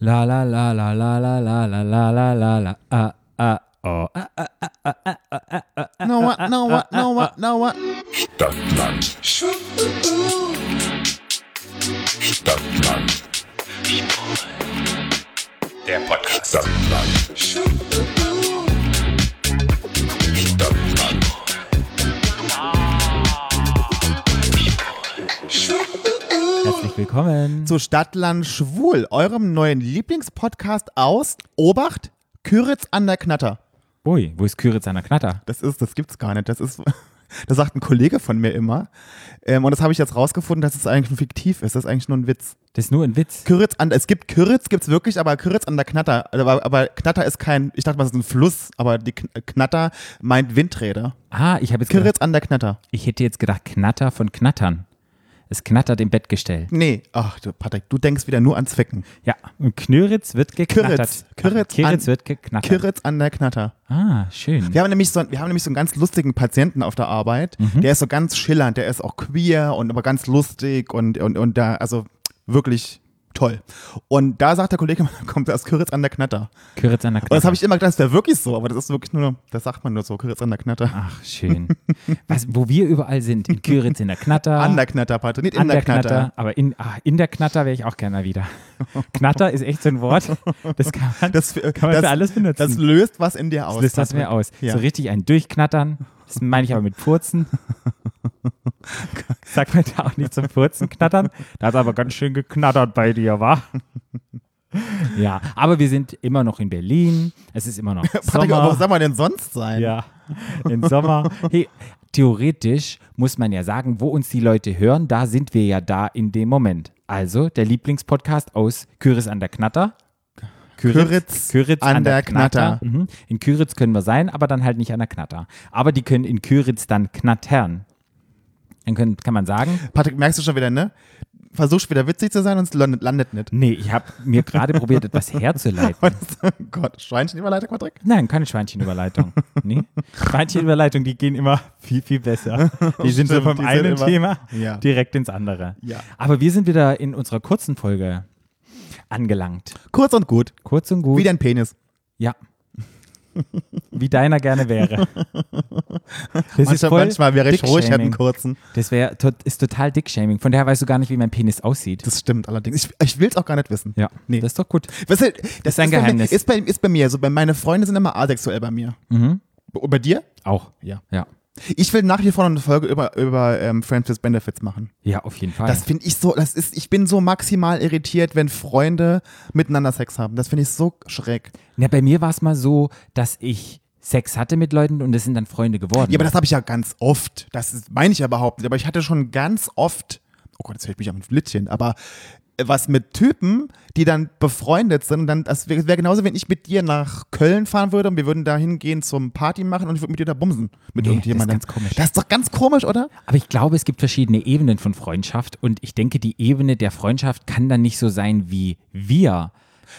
La la la la la la la la la la la la ah ah oh ah ah ah ah ah ah ah ah ah No what, no what, no what, no what. Stadtland. Stadtland. Der Podcast. Stadtland. Willkommen. Zu Stadtland Schwul, eurem neuen Lieblingspodcast aus Obacht, Küritz an der Knatter. Ui, wo ist Küritz an der Knatter? Das ist, das gibt's gar nicht. Das ist, das sagt ein Kollege von mir immer. Ähm, und das habe ich jetzt rausgefunden, dass es eigentlich nur fiktiv ist. Das ist eigentlich nur ein Witz. Das ist nur ein Witz. Küritz an, es gibt Küritz, gibt's wirklich, aber Küritz an der Knatter. Aber, aber Knatter ist kein, ich dachte mal, es ist ein Fluss, aber die Kn- Knatter meint Windräder. Ah, ich habe jetzt gedacht, Küritz an der Knatter. ich hätte jetzt gedacht Knatter von Knattern. Es knattert im Bettgestell. Nee, ach du Patrick, du denkst wieder nur an Zwicken. Ja, und Knöritz wird geknattert. Küritz an- wird geknattert. Küritz an der Knatter. ah, schön. Wir haben nämlich so, wir haben nämlich so einen ganz lustigen Patienten auf der Arbeit. Mhm. Der ist so ganz schillernd, der ist auch queer und aber ganz lustig und, und, und da, also wirklich toll. Und da sagt der Kollege, kommt aus Küritz an der Knatter. Küritz an der Und Knatter. das habe ich immer gedacht, das wäre wirklich so, aber das ist wirklich nur, das sagt man nur so, Küritz an der Knatter. Ach, schön. Was, wo wir überall sind, in Küritz in der Knatter. An der Knatter, Patrick, nicht in an der, der Knatter. Knatter. Aber in, ah, in der Knatter wäre ich auch gerne mal wieder. Knatter ist echt so ein Wort, das kann man, Das, kann man für alles benutzen. Das löst was in dir aus. das löst das mir aus. Ja. So richtig ein Durchknattern. Das meine ich aber mit Furzen. Sagt man da auch nicht zum Furzen knattern? Da hat aber ganz schön geknattert bei dir, wa? Ja, aber wir sind immer noch in Berlin. Es ist immer noch Sommer. wo soll man denn sonst sein? Ja, im Sommer. Hey, theoretisch muss man ja sagen, wo uns die Leute hören, da sind wir ja da in dem Moment. Also der Lieblingspodcast aus Küritz an der Knatter. Küritz an der Knatter. Mhm. In Küritz können wir sein, aber dann halt nicht an der Knatter. Aber die können in Küritz dann knattern. Dann können, kann man sagen, Patrick, merkst du schon wieder, ne? Versuchst wieder witzig zu sein und es landet, nicht. nee, ich habe mir gerade probiert, etwas herzuleiten. oh Gott, Schweinchenüberleiter, Patrick? Nein, keine Schweinchenüberleitung. Nee. Schweinchenüberleitung, die gehen immer viel, viel besser. Die sind so Stimmt, vom die sind einen Thema Ja. direkt ins andere. Ja. Aber wir sind wieder in unserer kurzen Folge angelangt. Kurz und gut. Kurz und gut. Wie dein Penis. Ja. Wie deiner gerne wäre. Das Manchmal, manchmal wäre ich ich hätte einen kurzen. Das wär, to- ist total Dickshaming. Von daher weißt du gar nicht, wie mein Penis aussieht. Das stimmt allerdings. Ich, ich will es auch gar nicht wissen. ja, Nee. das ist doch gut. Weißt du, das ist ein bei Geheimnis. Mir, ist, bei, ist bei mir so. Bei, meine Freunde sind immer asexuell bei mir. Mhm. Bei, bei dir? Auch. Ja. Ja. Ich will nach wie vor noch eine Folge über, über ähm, Friends with Benefits machen. Ja, auf jeden Fall. Das finde ich so, das ist, ich bin so maximal irritiert, wenn Freunde miteinander Sex haben. Das finde ich so schräg. ja, bei mir war es mal so, dass ich Sex hatte mit Leuten und es sind dann Freunde geworden. Ja, aber das habe ich ja ganz oft. Das meine ich ja überhaupt nicht. Aber ich hatte schon ganz oft, oh Gott, jetzt fällt mich am Flittchen, aber was mit Typen, die dann befreundet sind. Und dann, das wäre wär genauso, wenn ich mit dir nach Köln fahren würde und wir würden da hingehen zum Party machen und ich würde mit dir da bumsen. Mit Nee, irgendjemandem. das ist ganz komisch. Das ist doch ganz komisch, oder? Aber ich glaube, es gibt verschiedene Ebenen von Freundschaft und ich denke, die Ebene der Freundschaft kann dann nicht so sein, wie wir.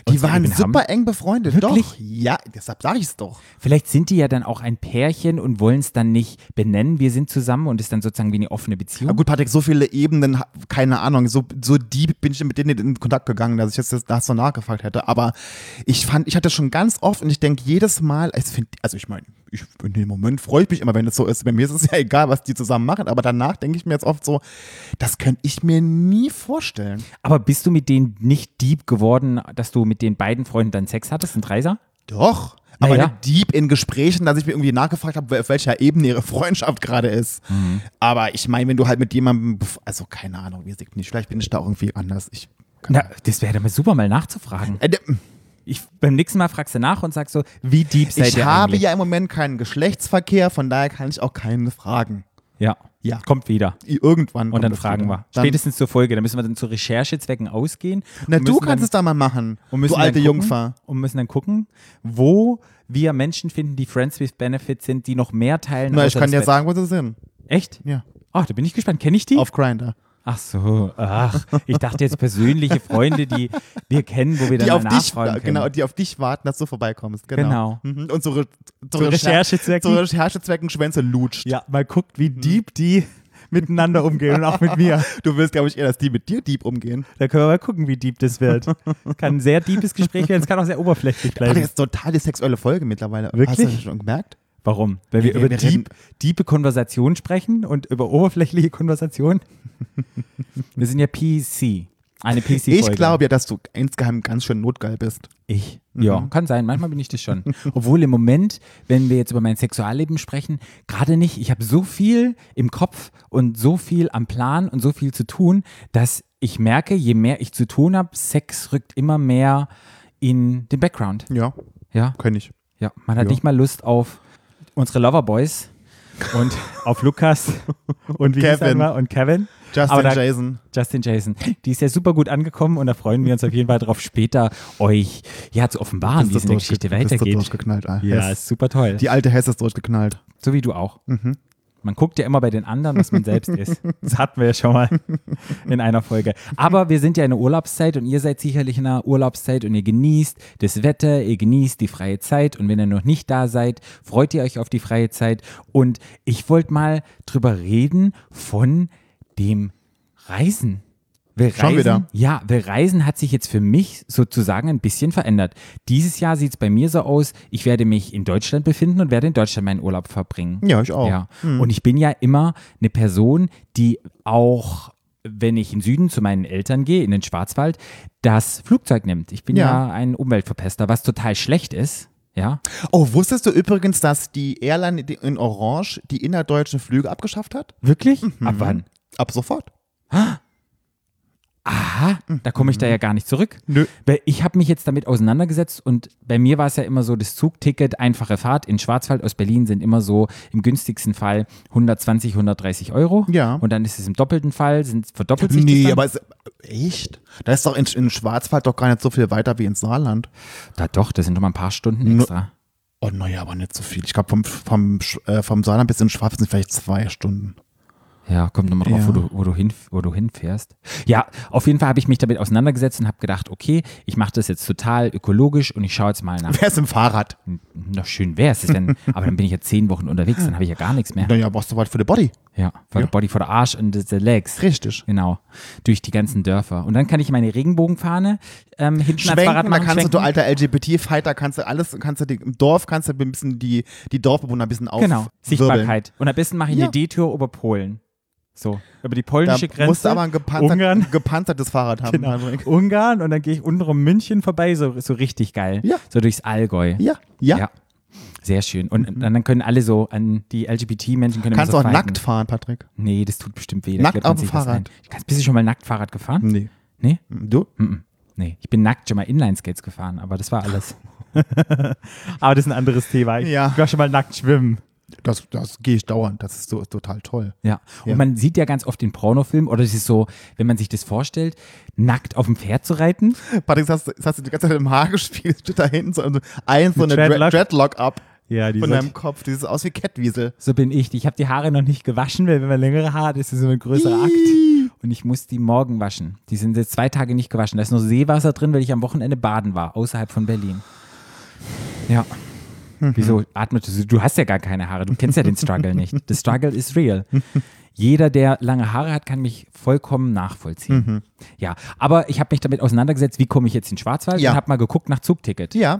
Die waren super haben. eng befreundet. Wirklich? Doch. Ja, deshalb sage ich es doch. Vielleicht sind die ja dann auch ein Pärchen und wollen es dann nicht benennen, wir sind zusammen und ist dann sozusagen wie eine offene Beziehung. Ja, gut, Patrick, so viele Ebenen, keine Ahnung, so, so deep bin ich mit denen in Kontakt gegangen, dass ich jetzt das, das so nachgefragt hätte. Aber ich fand, ich hatte schon ganz oft und ich denke jedes Mal, es find, also ich meine, ich, in dem Moment freue ich mich immer, wenn es so ist. Bei mir ist es ja egal, was die zusammen machen, aber danach denke ich mir jetzt oft so, das könnte ich mir nie vorstellen. Aber bist du mit denen nicht deep geworden, dass du mit den beiden Freunden dann Sex hattest, ein Dreiser? Doch. Aber Naja. deep in Gesprächen, dass ich mir irgendwie nachgefragt habe, auf welcher Ebene ihre Freundschaft gerade ist. Aber ich meine, wenn du halt mit jemandem, also keine Ahnung, wie ich nicht, vielleicht bin ich da auch irgendwie anders. Ich, Na, das wäre mal super, mal nachzufragen. äh, Ich, beim nächsten Mal fragst du nach und sagst so, wie deep seid Ich ihr habe eigentlich? ja im Moment keinen Geschlechtsverkehr, von daher kann ich auch keine fragen. Ja. Ja. Kommt wieder. Irgendwann. Und dann fragen wieder. wir. Dann, Spätestens zur Folge. Da müssen wir dann zu Recherchezwecken ausgehen. na, du kannst dann, es da mal machen. und müssen Du alte dann gucken, Jungfer. Und müssen dann gucken, wo wir Menschen finden, die Friends with Benefits sind, die noch mehr teilen. Na, ich kann dir Bett. sagen, wo sie sind. Echt? Ja. Ach, da bin ich gespannt. Kenne ich die? Auf Grinder. Ach so, ach, ich dachte jetzt persönliche Freunde, die wir kennen, wo wir dann Die mal auf dich, nachfragen können. genau, die auf dich warten, dass du vorbeikommst. Genau. Mhm. Und so, Re- so Zu Recherchezwecken? Zu Recherchezwecken Schwänze lutscht. Ja, mal guckt, wie deep die miteinander umgehen und auch mit mir. Du willst, glaube ich, eher, dass die mit dir deep umgehen. Da können wir mal gucken, wie deep das wird. Kann ein sehr deepes Gespräch werden, es kann auch sehr oberflächlich bleiben. das ist total die sexuelle Folge mittlerweile. Hast Wirklich? du das schon gemerkt? Warum? Weil wir Ja, über wir reden- deep, diepe Konversation sprechen und über oberflächliche Konversation. wir sind ja PC. Eine PC-Folge. Ich glaube ja, dass du insgeheim ganz schön notgeil bist. Ich? Ja, kann sein. Manchmal bin ich das schon. Obwohl im Moment, wenn wir jetzt über mein Sexualleben sprechen, gerade nicht. Ich habe so viel im Kopf und so viel am Plan und so viel zu tun, dass ich merke, je mehr ich zu tun habe, Sex rückt immer mehr in den Background. Ja, Ja, kenn ich. ja. Man hat Ja. nicht mal Lust auf unsere Loverboys und auf Lukas und wie Kevin. und Kevin. Justin da- Jason. Justin Jason. Die ist ja super gut angekommen und da freuen wir uns auf jeden Fall darauf, später euch ja zu offenbaren, wie es in der Geschichte weitergeht. durchgeknallt. Ah, Ja, Hess. ist super toll. Die alte Hess ist durchgeknallt. So wie du auch. Mhm. Man guckt ja immer bei den anderen, was man selbst ist. Das hatten wir ja schon mal in einer Folge. Aber wir sind ja in der Urlaubszeit und ihr seid sicherlich in einer Urlaubszeit und ihr genießt das Wetter, ihr genießt die freie Zeit und wenn ihr noch nicht da seid, freut ihr euch auf die freie Zeit. Und ich wollte mal drüber reden von dem Reisen. Weil Schon Reisen, wieder? Ja, weil Reisen hat sich jetzt für mich sozusagen ein bisschen verändert. Dieses Jahr sieht es bei mir so aus, ich werde mich in Deutschland befinden und werde in Deutschland meinen Urlaub verbringen. Ja, ich auch. Ja. Und ich bin ja immer eine Person, die auch, wenn ich in den Süden zu meinen Eltern gehe, in den Schwarzwald, das Flugzeug nimmt. Ich bin ja, Ja. ein Umweltverpester, was total schlecht ist. Ja. Oh, wusstest du übrigens, dass die Airline in Orange die innerdeutschen Flüge abgeschafft hat? Wirklich? Ab wann? Ab sofort. Aha, da komme ich da ja gar nicht zurück. Nö. Ich habe mich jetzt damit auseinandergesetzt und bei mir war es ja immer so, das Zugticket, einfache Fahrt in Schwarzwald aus Berlin sind immer so im günstigsten Fall 120, 130 Euro. Ja. Und dann ist es im doppelten Fall, sind, verdoppelt sich Nee, aber es, echt? Da ist doch in, in Schwarzwald doch gar nicht so viel weiter wie ins Saarland. Da doch, das sind doch mal ein paar Stunden extra. Oh, naja, aber nicht so viel. Ich glaube, vom, vom, äh, vom Saarland bis in Schwarzwald sind vielleicht zwei Stunden. Ja, kommt nochmal drauf, Ja. wo, du, wo, du hin, wo du hinfährst. Ja, auf jeden Fall habe ich mich damit auseinandergesetzt und habe gedacht, okay, ich mache das jetzt total ökologisch und ich schaue jetzt mal nach. Wer ist im Fahrrad? Noch schön wäre es, denn, aber dann bin ich ja zehn Wochen unterwegs, dann habe ich ja gar nichts mehr. Naja, was so weit für die Body. Ja, for the body, for the arsch and the legs. Richtig. Genau, durch die ganzen Dörfer. Und dann kann ich meine Regenbogenfahne ähm, hinten als Fahrrad Schwenken, da machen, kannst du, du schwenken. alter LGBT-Fighter, kannst du alles, kannst du die, im Dorf kannst du ein bisschen die, die Dorfbewohner ein bisschen auf. Genau, Sichtbarkeit. Und am besten mache ich Ja. eine Detour über Polen. So, über die Da polnische Grenze. musst du aber ein gepanzer, Ungarn. gepanzertes Fahrrad haben. Genau. Patrick. Ungarn und dann gehe ich unten um München vorbei, so, so richtig geil. Ja. So durchs Allgäu. Ja, ja. Ja. Sehr schön. Und dann können alle so an die LGBT-Menschen können Kannst immer auch so fighten. nackt fahren, Patrick. Nee, das tut bestimmt weh. Da Nackt auf dem Fahrrad. Kannst, bist du schon mal nackt Fahrrad gefahren? Nee. Nee? Du? Mhm. Nee. Ich bin nackt schon mal Inline-Skates gefahren, aber das war alles. aber das ist ein anderes Thema. Ich Ja. war schon mal nackt schwimmen. Das, das gehe ich dauernd. Das ist so ist total toll. Ja. Und Ja. man sieht ja ganz oft in Pornofilmen, oder es ist so, wenn man sich das vorstellt, nackt auf dem Pferd zu reiten. Patrick, das hast, du- das hast du die ganze Zeit im Haar gespielt. Da hinten so ein so eine Dreadlock. Dreadlock, ab Ja, die von deinem Kopf. Dieses aus wie Kettwiesel. So bin ich. Ich habe die Haare noch nicht gewaschen, weil wenn man längere Haare hat, ist das so ein größerer Akt. Und ich muss die morgen waschen. Die sind jetzt zwei Tage nicht gewaschen. Da ist nur Seewasser drin, weil ich am Wochenende baden war, außerhalb von Berlin. Ja. Wieso atmest du? Du hast ja gar keine Haare. Du kennst ja den Struggle nicht. The struggle is real. Jeder, der lange Haare hat, kann mich vollkommen nachvollziehen. Ja, aber ich habe mich damit auseinandergesetzt, wie komme ich jetzt in Schwarzwald Ja. und habe mal geguckt nach Zugticket. Ja.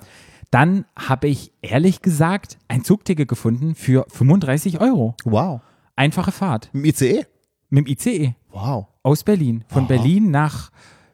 Dann habe ich ehrlich gesagt ein Zugticket gefunden für 35 Euro. Wow. Einfache Fahrt Im ICE? mit dem ICE Wow. aus Berlin. Von Aha. Berlin nach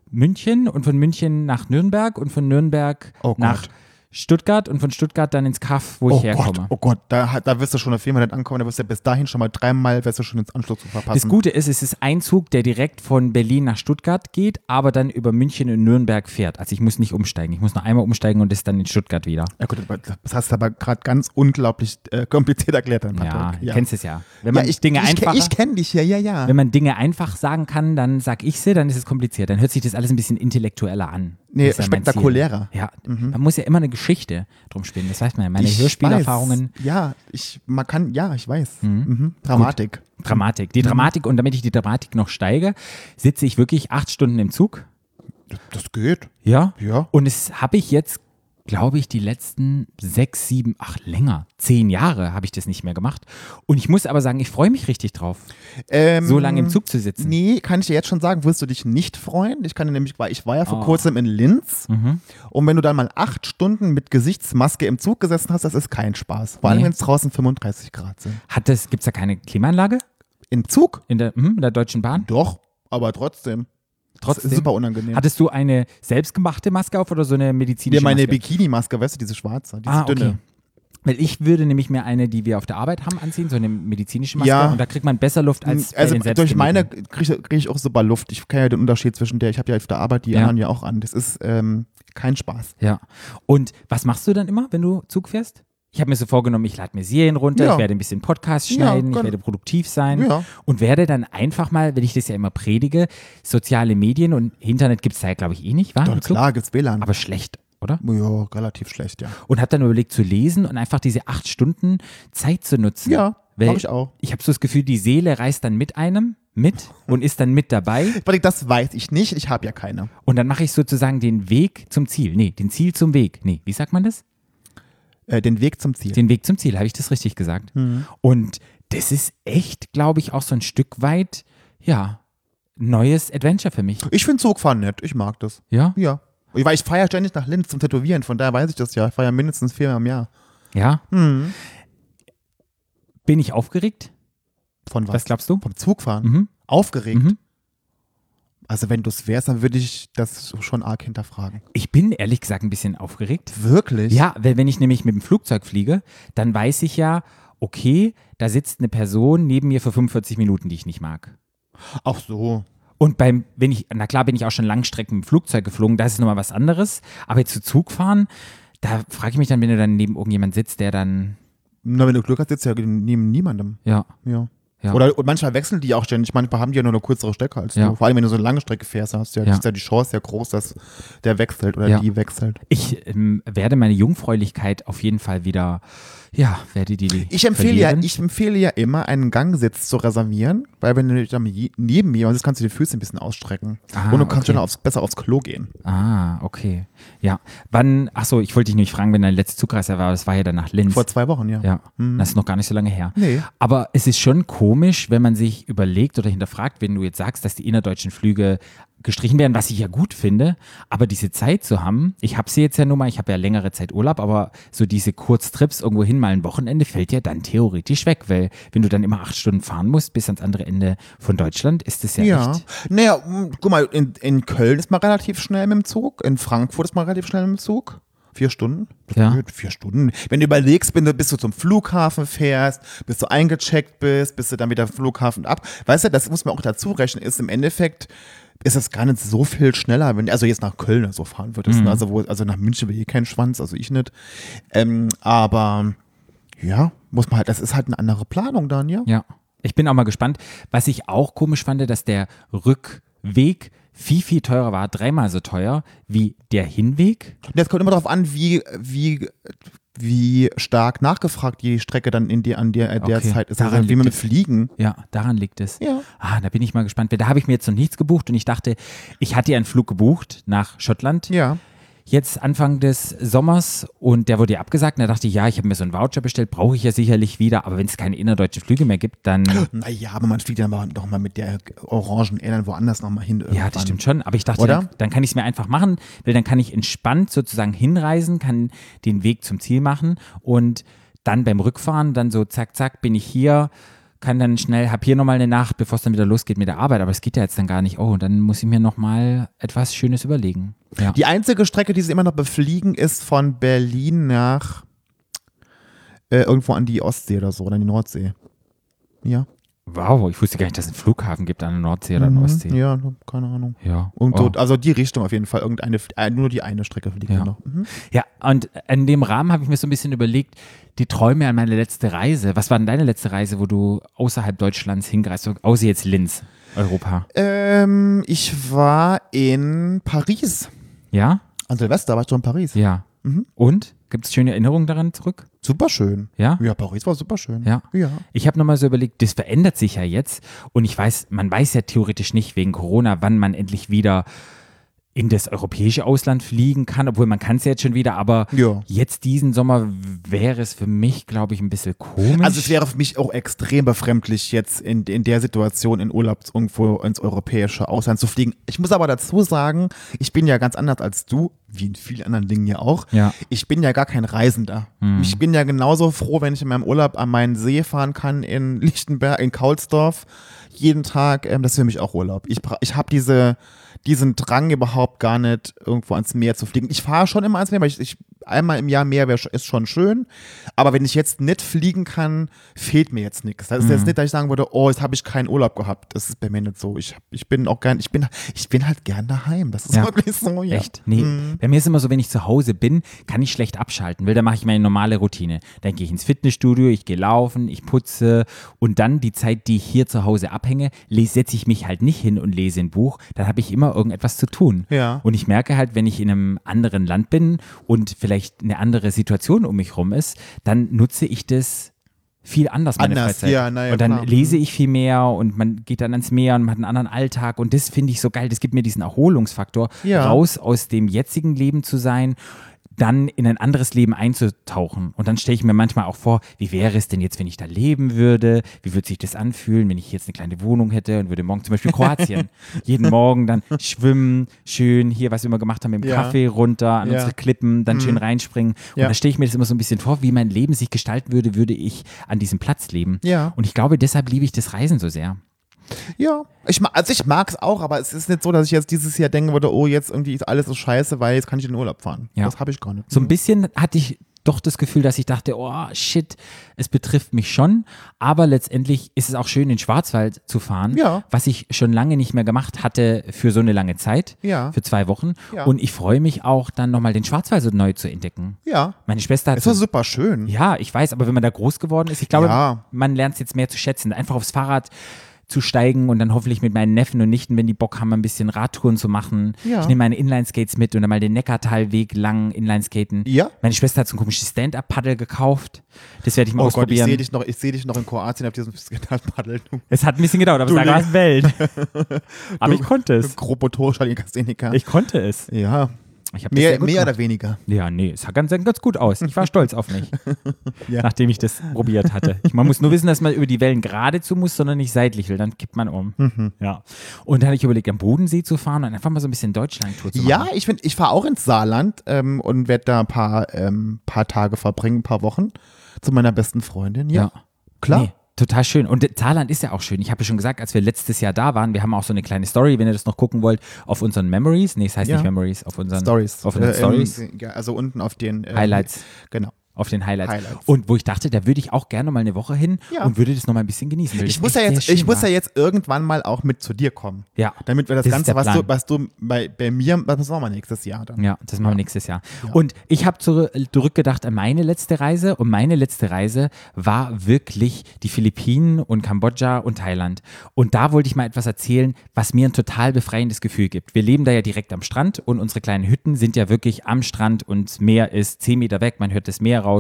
München und von München nach Nürnberg und von Nürnberg Oh nach. Stuttgart und von Stuttgart dann ins Kaff, wo Oh ich herkomme. Gott, oh Gott, da, da wirst du schon auf jeden Fall nicht ankommen, da wirst du ja bis dahin schon mal dreimal, wirst du schon ins Anschluss verpassen. Das Gute ist, es ist ein Zug, der direkt von Berlin nach Stuttgart geht, aber dann über München und Nürnberg fährt. Also ich muss nicht umsteigen. Ich muss nur einmal umsteigen und ist dann in Stuttgart wieder. Ja gut, das hast du aber gerade ganz unglaublich äh, kompliziert erklärt, dann, Ja, du kennst es ja. Wenn ja, man ich, Dinge ich, einfacher, ich kenne dich, ja, ja, ja. wenn man Dinge einfach sagen kann, dann sag ich sie, dann ist es kompliziert. Dann hört sich das alles ein bisschen intellektueller an. Nee, ja spektakulärer. Ja, man muss ja immer eine Geschichte drum spielen. Das weiß man ja. Meine Ich Hörspielerfahrungen, Weiß. Ja, ich, man kann, ja, ich weiß. Mhm. Dramatik. Dramatik. Mhm. Die Dramatik, und damit ich die Dramatik noch steige, sitze ich wirklich acht Stunden im Zug. Das geht. Ja. Ja. Und es habe ich jetzt glaube ich, die letzten sechs, sieben, ach länger, zehn Jahre habe ich das nicht mehr gemacht. Und ich muss aber sagen, ich freue mich richtig drauf, Ähm, so lange im Zug zu sitzen. Nee, kann ich dir jetzt schon sagen, wirst du dich nicht freuen. Ich kann dir nämlich, weil ich war ja vor Oh. kurzem in Linz Mhm. und wenn du dann mal acht Stunden mit Gesichtsmaske im Zug gesessen hast, das ist kein Spaß. Vor allem, Nee. wenn es draußen 35 Grad sind. Hat das, gibt es da keine Klimaanlage Im Zug? in der, hm, in der Deutschen Bahn? Doch, aber trotzdem. Trotzdem. Super unangenehm. Hattest du eine selbstgemachte Maske auf oder so eine medizinische Dir meine Maske? Bikini-Maske, weißt du, diese schwarze, diese Ah, dünne. okay. Weil ich würde nämlich mir eine, die wir auf der Arbeit haben, anziehen, so eine medizinische Maske. Ja. Und da kriegt man besser Luft als bei Also den durch meine kriege krieg ich auch super Luft. Ich kenne ja den Unterschied zwischen der, ich habe ja auf der Arbeit die Ja. anderen ja auch an. Das ist ähm, kein Spaß. Ja. Und was machst du dann immer, wenn du Zug fährst? Ich habe mir so vorgenommen, ich lade mir Serien runter, Ja. ich werde ein bisschen Podcast Ja, schneiden, ich genau. werde produktiv sein Ja. und werde dann einfach mal, wenn ich das ja immer predige, soziale Medien und Internet gibt es da ja, glaube ich, eh nicht, war? Doch, klar, gibt's WLAN. Aber schlecht, oder? ja, relativ schlecht, ja. Und habe dann überlegt zu lesen und einfach diese acht Stunden Zeit zu nutzen. Ja, Weil mach ich auch. Ich habe so das Gefühl, die Seele reist dann mit einem mit und ist dann mit dabei. Warte, das weiß ich nicht. Ich habe ja keine. Und dann mache ich sozusagen den Weg zum Ziel. Nee, den Ziel zum Weg. Nee, wie sagt man das? Äh, den Weg zum Ziel. Den Weg zum Ziel, habe ich das richtig gesagt? Mhm. Und das ist echt, glaube ich, auch so ein Stück weit, ja, neues Adventure für mich. Ich finde Zugfahren nett. Ich mag das. Ja? Ja. Ich, weil ich ja ständig nach Linz zum Tätowieren. Von daher weiß ich das ja. Ich ja mindestens viermal im Jahr. Ja? Mhm. Bin ich aufgeregt? Von was? Was glaubst du? Vom Zugfahren? Mhm. Aufgeregt. Mhm. Also wenn du es wärst, dann würde ich das schon arg hinterfragen. Ich bin ehrlich gesagt ein bisschen aufgeregt. Wirklich? Ja, weil wenn ich nämlich mit dem Flugzeug fliege, dann weiß ich ja, okay, da sitzt eine Person neben mir für 45 Minuten, die ich nicht mag. Ach so. Und beim, wenn ich, na klar bin ich auch schon Langstrecken mit dem Flugzeug geflogen, da ist nochmal was anderes. Aber jetzt zu Zug fahren, da frage ich mich dann, wenn du dann neben irgendjemand sitzt, der dann, Na, wenn du Glück hast, sitzt ja neben niemandem. ja, Ja. Ja. Oder und manchmal wechseln die auch ständig. Manchmal haben die ja nur eine kürzere Strecke als Ja. du. Vor allem, wenn du so eine lange Strecke fährst, hast du ja, Ja. ist ja die Chance sehr groß, dass der wechselt oder die wechselt. ich ähm, werde meine Jungfräulichkeit auf jeden Fall wieder, ja, werde die. Ich empfehle, ja, verlieren. ich empfehle ja immer, einen Gangsitz zu reservieren, weil wenn du dann neben jemand sitzt, kannst du die Füße ein bisschen ausstrecken. Ah, und du kannst okay. schon aufs, besser aufs Klo gehen. Ah, okay. Ja. Wann, ach so, ich wollte dich nicht fragen, wenn deine letzte Zugreise war, das war ja dann nach Linz. Vor zwei Wochen, ja. Ja, Mhm. das ist noch gar nicht so lange her. Nee. Aber es ist schon komisch, wenn man sich überlegt oder hinterfragt, wenn du jetzt sagst, dass die innerdeutschen Flüge gestrichen werden, was ich ja gut finde, aber diese Zeit zu haben, ich habe sie jetzt ja nur mal, ich habe ja längere Zeit Urlaub, aber so diese Kurztrips irgendwo hin, mal ein Wochenende, fällt ja dann theoretisch weg, weil wenn du dann immer acht Stunden fahren musst bis ans andere Ende von Deutschland, ist das ja, Ja. echt. Naja, m, guck mal, in, in Köln ist man relativ schnell mit dem Zug, in Frankfurt ist man relativ schnell mit dem Zug. Vier Stunden? Ja. Vier Stunden. Wenn du überlegst, bis du zum Flughafen fährst, bis du eingecheckt bist, bis du dann wieder Flughafen ab. Weißt du, das muss man auch dazu rechnen, ist im Endeffekt, ist das gar nicht so viel schneller, wenn, also jetzt nach Köln so fahren würdest. Mhm. Also, wo, also nach München will eh kein Schwanz, also ich nicht. Ähm, aber ja, muss man halt, das ist halt eine andere Planung dann, ja? Ja. Ich bin auch mal gespannt. Was ich auch komisch fand, dass der Rückweg viel, viel teurer war, dreimal so teuer wie der Hinweg. Jetzt kommt immer darauf an, wie, wie, wie stark nachgefragt die Strecke dann in die, an der, der Okay, Zeit ist. daran Also, wie man mit. Fliegen. Ja, daran liegt es. Ja. Ah, da bin ich mal gespannt. Da habe ich mir jetzt noch nichts gebucht und ich dachte, ich hatte ja einen Flug gebucht nach Schottland. Ja. Jetzt Anfang des Sommers und der wurde ja abgesagt. Und da dachte ich, ja, ich habe mir so einen Voucher bestellt, brauche ich ja sicherlich wieder. Aber wenn es keine innerdeutschen Flüge mehr gibt, dann. Naja, aber man fliegt dann mal doch mal mit der orangen Airline woanders nochmal hin. Ja, das irgendwann. stimmt schon. Aber ich dachte, dann, dann kann ich es mir einfach machen, weil dann kann ich entspannt sozusagen hinreisen, kann den Weg zum Ziel machen und dann beim Rückfahren, dann so zack, zack, bin ich hier, kann dann schnell, hab hier nochmal eine Nacht, bevor es dann wieder losgeht mit der Arbeit. Aber es geht ja jetzt dann gar nicht. Oh, dann muss ich mir nochmal etwas Schönes überlegen. Ja. Die einzige Strecke, die sie immer noch befliegen, ist von Berlin nach äh, irgendwo an die Ostsee oder so, oder an die Nordsee. Ja. Wow, ich wusste gar nicht, dass es einen Flughafen gibt an der Nordsee oder an der Mhm, Ostsee. Ja, keine Ahnung. Ja. Und Oh. so, also die Richtung auf jeden Fall. Irgendeine, äh, nur die eine Strecke fliegt Ja. noch. Mhm. Ja, und in dem Rahmen habe ich mir so ein bisschen überlegt, die Träume an meine letzte Reise. Was war denn deine letzte Reise, wo du außerhalb Deutschlands hingereist bist? Außer jetzt Linz, Europa. Ähm, ich war in Paris. Ja? An Silvester war ich doch in Paris. Ja. Mhm. Und? Gibt es schöne Erinnerungen daran zurück? Super schön. Ja? Ja, Paris war super schön. Ja. Ja. Ich habe nochmal so überlegt, das verändert sich ja jetzt und ich weiß, man weiß ja theoretisch nicht wegen Corona, wann man endlich wieder in das europäische Ausland fliegen kann, obwohl man kann es jetzt schon wieder, aber Ja. jetzt diesen Sommer wäre es für mich, glaube ich, ein bisschen komisch. Also es wäre für mich auch extrem befremdlich, jetzt in, in der Situation in Urlaub irgendwo ins europäische Ausland zu fliegen. Ich muss aber dazu sagen, ich bin ja ganz anders als du, wie in vielen anderen Dingen ja auch. Ja. Ich bin ja gar kein Reisender. Ich bin ja genauso froh, wenn ich in meinem Urlaub an meinen See fahren kann in Lichtenberg, in Kaulsdorf, jeden Tag. Ähm, das ist für mich auch Urlaub. Ich, ich habe diese, diesen Drang überhaupt gar nicht, irgendwo ans Meer zu fliegen. Ich fahre schon immer ans Meer, weil ich, ich einmal im Jahr Meer wär, ist schon schön. Aber wenn ich jetzt nicht fliegen kann, fehlt mir jetzt nichts. Das ist jetzt nicht, dass ich sagen würde, oh, jetzt habe ich keinen Urlaub gehabt. Das ist bei mir nicht so. Ich, hab, ich bin auch gern, ich bin, ich bin halt gern daheim. Das ist Ja. wirklich so, ja. Echt? Nee. Bei mir ist immer so, wenn ich zu Hause bin, kann ich schlecht abschalten, weil dann mache ich meine normale Routine. Dann gehe ich ins Fitnessstudio, ich gehe laufen, ich putze und dann die Zeit, die ich hier zu Hause abhänge, setze ich mich halt nicht hin und lese ein Buch. Dann habe ich immer irgendetwas zu tun. Ja. Und ich merke halt, wenn ich in einem anderen Land bin und vielleicht eine andere Situation um mich rum ist, dann nutze ich das viel anders meine Anders, Freizeit. ja, na ja, und dann klar. lese ich viel mehr und man geht dann ans Meer und man hat einen anderen Alltag und das finde ich so geil. Das gibt mir diesen Erholungsfaktor, Ja. raus aus dem jetzigen Leben zu sein, dann in ein anderes Leben einzutauchen. Und dann stelle ich mir manchmal auch vor, wie wäre es denn jetzt, wenn ich da leben würde? Wie würde sich das anfühlen, wenn ich jetzt eine kleine Wohnung hätte und würde morgen zum Beispiel Kroatien, jeden Morgen dann schwimmen, schön hier, was wir immer gemacht haben, mit dem Ja. Kaffee runter an Ja. Mhm. unsere Klippen, dann schön reinspringen. Ja. Und da stelle ich mir das immer so ein bisschen vor, wie mein Leben sich gestalten würde, würde ich an diesem Platz leben. Ja. Und ich glaube, deshalb liebe ich das Reisen so sehr. Ja, ich, also ich mag es auch, aber es ist nicht so, dass ich jetzt dieses Jahr denken würde, oh, jetzt irgendwie ist alles so scheiße, weil jetzt kann ich in den Urlaub fahren. Ja. Das habe ich gar nicht. So ein bisschen hatte ich doch das Gefühl, dass ich dachte, oh shit, es betrifft mich schon. Aber letztendlich ist es auch schön, in den Schwarzwald zu fahren, Ja. was ich schon lange nicht mehr gemacht hatte für so eine lange Zeit, Ja. für zwei Wochen. Ja. Und ich freue mich auch, dann nochmal den Schwarzwald so neu zu entdecken. Ja. Meine Schwester hat Es war so- super schön. Ja, ich weiß, aber wenn man da groß geworden ist, ich glaube, Ja. man lernt es jetzt mehr zu schätzen. Einfach aufs Fahrrad zu steigen und dann hoffentlich mit meinen Neffen und Nichten, wenn die Bock haben, ein bisschen Radtouren zu machen. Ja. Ich nehme meine Inlineskates mit und dann mal den Neckartalweg lang Inlineskaten. Ja. Meine Schwester hat so ein komisches Stand-Up-Paddle gekauft. Das werde ich mal Oh Gott, ich ausprobieren. sehe dich noch, ich sehe dich noch in Kroatien auf diesem Skandalpaddel. Du es hat ein bisschen gedauert, aber Du es war Welt. aber ich konnte es. Ich konnte es. Ja. Ich Mehr, mehr oder weniger. Ja, nee, es sah ganz, ganz gut aus. Ich war stolz auf mich, Ja. nachdem ich das probiert hatte. Ich, man muss nur wissen, dass man über die Wellen geradezu muss, sondern nicht seitlich, weil dann kippt man um. Mhm. Ja. Und dann hatte ich überlegt, am Bodensee zu fahren und einfach mal so ein bisschen Deutschland-Tour zu Ja, machen. ich finde, ich fahre auch ins Saarland ähm, und werde da ein paar, ähm, paar Tage verbringen, ein paar Wochen zu meiner besten Freundin. Ja, Ja. klar. Nee, total schön. Und äh, Saarland ist ja auch schön. Ich habe ja schon gesagt, als wir letztes Jahr da waren, wir haben auch so eine kleine Story, wenn ihr das noch gucken wollt, auf unseren Memories. Nee, es heißt Ja. nicht Memories, auf unseren Stories. Auf unseren Äh, Stories. ähm, ja, also unten auf den ähm, Highlights. Genau. Auf den Highlights. Highlights. Und wo ich dachte, da würde ich auch gerne mal eine Woche hin Ja. und würde das noch mal ein bisschen genießen. Ich das muss, ja jetzt, ich muss ja jetzt irgendwann mal auch mit zu dir kommen. Ja. Damit wir das, Das ist Ganze, der was du, Plan. was du bei, bei mir, was machen wir nächstes Jahr dann? Ja, das machen wir nächstes Jahr. Und ich habe zurückgedacht an meine letzte Reise und meine letzte Reise war wirklich die Philippinen und Kambodscha und Thailand. Und da wollte ich mal etwas erzählen, was mir ein total befreiendes Gefühl gibt. Wir leben da ja direkt am Strand und unsere kleinen Hütten sind ja wirklich am Strand und Meer ist zehn Meter weg, man hört das Meer rauschen,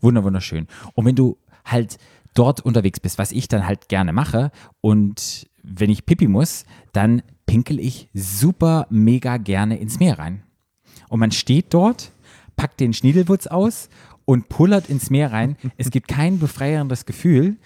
wunder wunderschön. Und wenn du halt dort unterwegs bist, was ich dann halt gerne mache und wenn ich pipi muss, dann pinkel ich super mega gerne ins Meer rein. Und man steht dort, packt den Schniedelwurz aus und pullert ins Meer rein. Es gibt kein befreiendes Gefühl,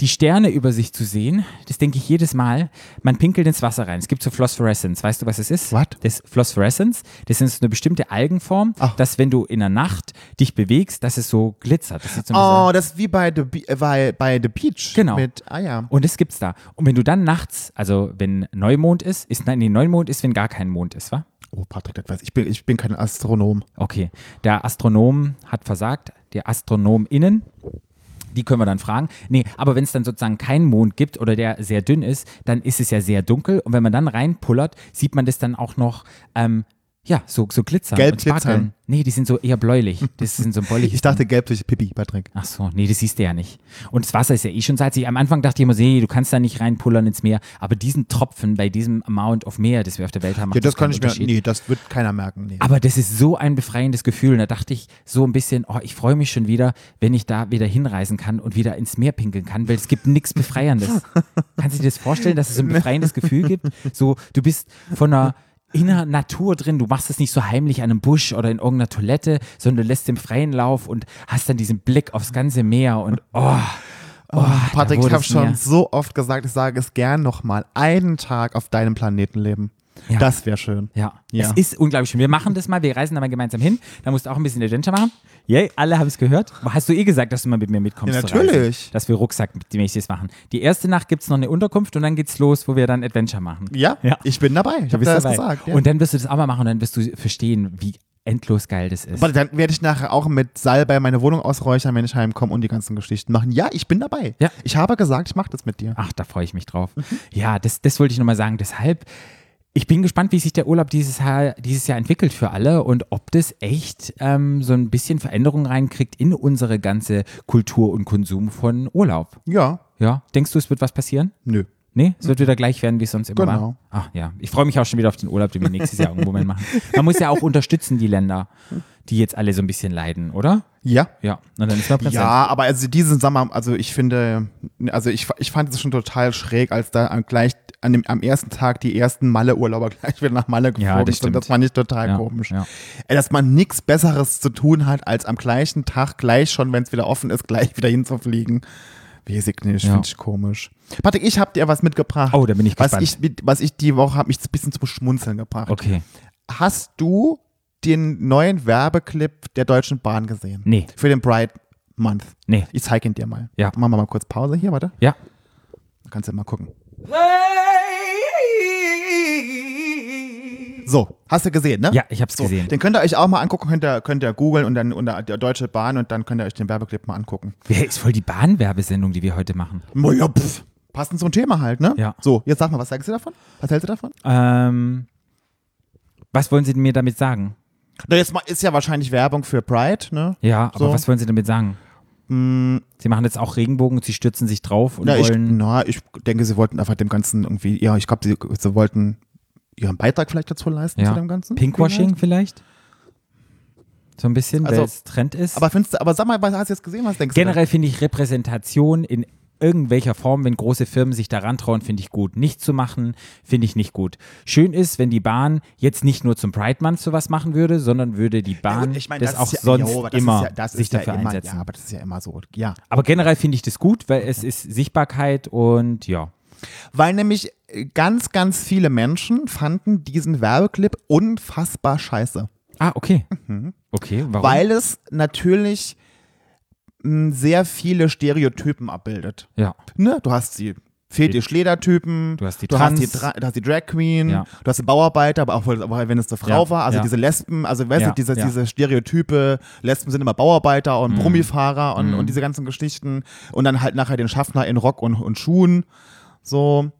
die Sterne über sich zu sehen. Das denke ich jedes Mal. Man pinkelt ins Wasser rein. Es gibt so Phosphorescence. Weißt du, was es ist? What? Das Phosphorescence, das ist eine bestimmte Algenform, Ach. dass wenn du in der Nacht dich bewegst, dass es so glitzert. Das so Oh, das ist wie bei The, Be äh, bei, bei The Beach. Genau. Mit, ah ja. Und das gibt's da. Und wenn du dann nachts, also wenn Neumond ist, ist nein, nee, Neumond ist, wenn gar kein Mond ist, wa? Oh, Patrick, das weiß ich. Ich bin, ich bin kein Astronom. Okay. Der Astronom hat versagt, der AstronomInnen. Die können wir dann fragen. Nee, aber wenn es dann sozusagen keinen Mond gibt oder der sehr dünn ist, dann ist es ja sehr dunkel. Und wenn man dann reinpullert, sieht man das dann auch noch, ähm, ja, so, so glitzern. Gelb glitzern. Nee, die sind so eher bläulich. Das sind so bläulich. Ich dachte gelb durch Pipi, Patrick. Ach so, nee, das siehst du ja nicht. Und das Wasser ist ja eh schon salzig. Am Anfang dachte ich immer, nee, du kannst da nicht reinpullern ins Meer. Aber diesen Tropfen bei diesem Amount of Meer, das wir auf der Welt haben, macht Ja, das kann keinen ich mir. Nee, das wird keiner merken. Nee. Aber das ist so ein befreiendes Gefühl. Und da dachte ich so ein bisschen, oh, ich freue mich schon wieder, wenn ich da wieder hinreisen kann und wieder ins Meer pinkeln kann, weil es gibt nichts Befreiendes. Kannst du dir das vorstellen, dass es so ein befreiendes Gefühl gibt? So, du bist von einer in der Natur drin. Du machst es nicht so heimlich an einem Busch oder in irgendeiner Toilette, sondern du lässt den freien Lauf und hast dann diesen Blick aufs ganze Meer und oh. Oh, Patrick, da ich habe schon so oft gesagt, ich sage es gern nochmal, einen Tag auf deinem Planeten leben. Ja. Das wäre schön. Ja. Ja. es ist unglaublich schön. Wir machen das mal, wir reisen da mal gemeinsam hin. Da musst du auch ein bisschen Adventure machen. Yay, alle haben es gehört. Hast du eh gesagt, dass du mal mit mir mitkommst? Ja, natürlich. Dass wir rucksackmäßig machen. Die erste Nacht gibt es noch eine Unterkunft und dann geht's los, wo wir dann Adventure machen. Ja, Ja. ich bin dabei. Ich habe bist das dabei. gesagt. Ja. Und dann wirst du das auch mal machen und dann wirst du verstehen, wie endlos geil das ist. Aber dann werde ich nachher auch mit Salbei meine Wohnung ausräuchern, wenn ich heimkomme und die ganzen Geschichten machen. Ja, ich bin dabei. Ja. Ich habe gesagt, ich mache das mit dir. Ach, da freue ich mich drauf. Ja, das, das wollte ich nochmal sagen. Deshalb, ich bin gespannt, wie sich der Urlaub dieses Jahr, dieses Jahr entwickelt für alle und ob das echt ähm, so ein bisschen Veränderung reinkriegt in unsere ganze Kultur und Konsum von Urlaub. Ja, Ja, denkst du, es wird was passieren? nö. Nee, es wird wieder gleich werden, wie es sonst immer Genau. war. Ach ja, ich freue mich auch schon wieder auf den Urlaub, den wir nächstes Jahr irgendwo mal machen. Man muss ja auch unterstützen, die Länder, die jetzt alle so ein bisschen leiden, oder? Ja. Ja, und dann ist man präsent. Ja, aber also diesen Sommer, also ich finde, also ich, ich fand es schon total schräg, als da gleich an dem, am ersten Tag die ersten Malle-Urlauber gleich wieder nach Malle geflogen Ja, das sind. Das fand ich total Ja, komisch. ja. Ey, Dass man nichts Besseres zu tun hat, als am gleichen Tag gleich schon, wenn es wieder offen ist, gleich wieder hinzufliegen. Weiß ich nicht, Ja. finde ich komisch. Patrick, ich habe dir was mitgebracht. Oh, da bin ich was gespannt. ich, mit- was ich die Woche habe mich ein bisschen zum Schmunzeln gebracht. Okay. Hast du den neuen Werbeclip der Deutschen Bahn gesehen? Nee. Für den Pride Month. Nee. Ich zeige ihn dir mal. Ja. Machen wir mal kurz Pause hier, warte. Ja. Dann kannst du mal gucken. So, hast du gesehen, ne? Ja, ich hab's so, gesehen. Den könnt ihr euch auch mal angucken, könnt ihr, könnt ihr googeln und dann unter der Deutsche Bahn und dann könnt ihr euch den Werbeclip mal angucken. Wer ist voll die Bahnwerbesendung, die wir heute machen? Oh ja, pff, passend zum Thema halt, ne? Ja. So, jetzt sag mal, was sagst du davon? Was hältst du davon? Ähm, was wollen Sie mir damit sagen? Na, jetzt ist ja wahrscheinlich Werbung für Pride, ne? Ja, aber So. was wollen Sie damit sagen? Sie machen jetzt auch Regenbogen und Sie stürzen sich drauf und Ja, ich, wollen. na, ich denke, sie wollten einfach dem Ganzen irgendwie, ja, ich glaube, sie, sie wollten ihren Beitrag vielleicht dazu leisten ja. zu dem Ganzen. Pinkwashing vielleicht? So ein bisschen, Also, weil es Trend ist. Aber findest du, aber sag mal, was hast du jetzt gesehen? Was denkst Generell finde ich Repräsentation in irgendwelcher Form, wenn große Firmen sich daran trauen, finde ich gut. Nicht zu machen, finde ich nicht gut. Schön ist, wenn die Bahn jetzt nicht nur zum Pride Month sowas machen würde, sondern würde die? Bahn Ja, ich meine, das, das auch ja, sonst jo, das immer ja, sich dafür immer, einsetzen. Ja, aber das ist ja immer so. Ja. Aber generell finde ich das gut, weil es ist Sichtbarkeit und ja. Weil nämlich äh, ganz, ganz viele Menschen fanden diesen Werbeclip unfassbar scheiße. Ah, okay. Okay, warum? Weil es natürlich sehr viele Stereotypen abbildet. ja. Ne? Du hast die Fetisch-Ledertypen, Du hast die du hast die, Dra du hast die Drag Queen, Ja. du hast die Bauarbeiter, aber auch wenn es eine Frau Ja, war, also ja. diese Lesben, also weißt du, diese, diese Stereotype, Lesben sind immer Bauarbeiter und Brummifahrer und, Mhm. und diese ganzen Geschichten und dann halt nachher den Schaffner in Rock und, und Schuhen, so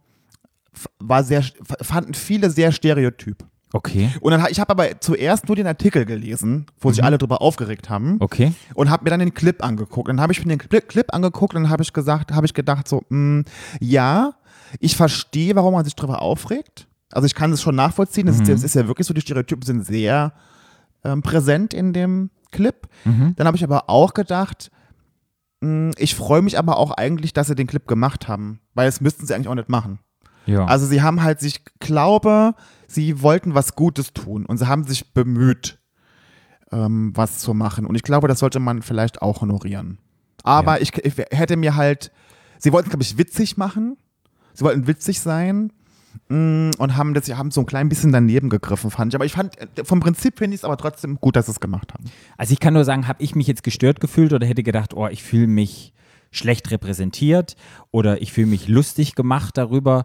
war sehr, fanden viele sehr stereotyp. Okay. Und dann, ich habe aber zuerst nur den Artikel gelesen, wo Mhm. sich alle drüber aufgeregt haben Okay. und habe mir dann den Clip angeguckt. Dann habe ich mir den Clip, Clip angeguckt und dann habe ich gesagt, habe ich gedacht so, mh, ja, ich verstehe, warum man sich darüber aufregt. Also ich kann es schon nachvollziehen. Es ist, es ist ja wirklich so, die Stereotypen sind sehr ähm, präsent in dem Clip. Dann habe ich aber auch gedacht, mh, ich freue mich aber auch eigentlich, dass sie den Clip gemacht haben, weil das müssten sie eigentlich auch nicht machen. Ja. Also sie haben halt sich, glaube, sie wollten was Gutes tun und sie haben sich bemüht, ähm, was zu machen. Und ich glaube, das sollte man vielleicht auch honorieren. Aber ich, ich hätte mir halt, sie wollten, glaube ich, witzig machen. Sie wollten witzig sein mm, und haben das, haben so ein klein bisschen daneben gegriffen, fand ich. Aber ich fand, äh, vom Prinzip finde ich es aber trotzdem gut, dass sie es gemacht haben. Also ich kann nur sagen, habe ich mich jetzt gestört gefühlt oder hätte gedacht, oh, ich fühle mich schlecht repräsentiert oder ich fühle mich lustig gemacht darüber.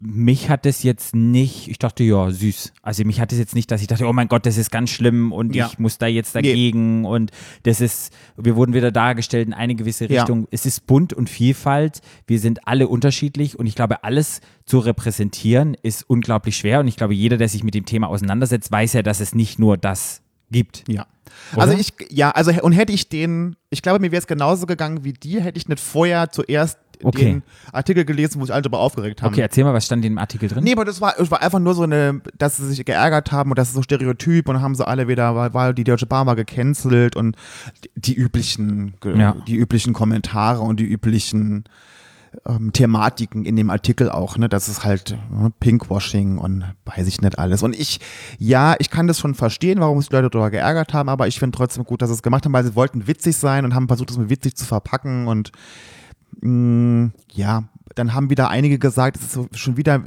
Mich hat es jetzt nicht, ich dachte, ja, süß. Also mich hat es jetzt nicht, dass ich dachte, oh mein Gott, das ist ganz schlimm und Ja. ich muss da jetzt dagegen und das ist, wir wurden wieder dargestellt in eine gewisse Ja. Richtung. Es ist bunt und Vielfalt. Wir sind alle unterschiedlich und ich glaube, alles zu repräsentieren ist unglaublich schwer und ich glaube, jeder, der sich mit dem Thema auseinandersetzt, weiß ja, dass es nicht nur das gibt. Ja. Oder? Also ich, ja, also und hätte ich den, ich glaube, mir wäre es genauso gegangen wie dir, hätte ich nicht vorher zuerst Okay. den Artikel gelesen, wo sich alle darüber aufgeregt haben. Okay, erzähl mal, was stand in dem Artikel drin? Nee, aber das war, es war einfach nur so eine, dass sie sich geärgert haben und das ist so Stereotyp und haben sie alle wieder, weil, weil die Deutsche Bahn war gecancelt und die, üblichen, ge- Ja. die üblichen Kommentare und die üblichen ähm, Thematiken in dem Artikel auch, ne? Das ist halt äh, Pinkwashing und weiß ich nicht alles. Und ich, ja, ich kann das schon verstehen, warum sich die Leute darüber geärgert haben, aber ich finde trotzdem gut, dass sie es gemacht haben, weil sie wollten witzig sein und haben versucht, das mit witzig zu verpacken und mh, ja, dann haben wieder einige gesagt, es ist schon wieder,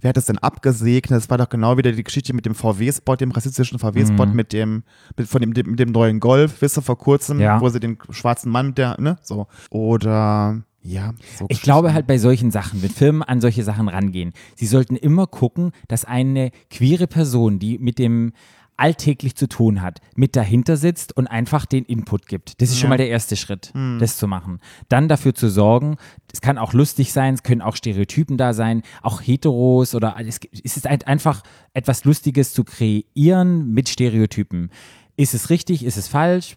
wer hat das denn abgesegnet? Das war doch genau wieder die Geschichte mit dem VW-Spot, dem rassistischen VW-Spot, mit dem, mit, von dem, mit dem neuen Golf, wisst ihr, vor kurzem, Ja. wo sie den schwarzen Mann, der, ne, so. Oder, ja, so Ich glaube halt bei solchen Sachen, wenn Firmen an solche Sachen rangehen, sie sollten immer gucken, dass eine queere Person, die mit dem alltäglich zu tun hat, mit dahinter sitzt und einfach den Input gibt. Das ist schon mal der erste Schritt, das zu machen. Dann dafür zu sorgen, es kann auch lustig sein, es können auch Stereotypen da sein, auch Heteros oder es es ist einfach etwas Lustiges zu kreieren mit Stereotypen. Ist es richtig, ist es falsch?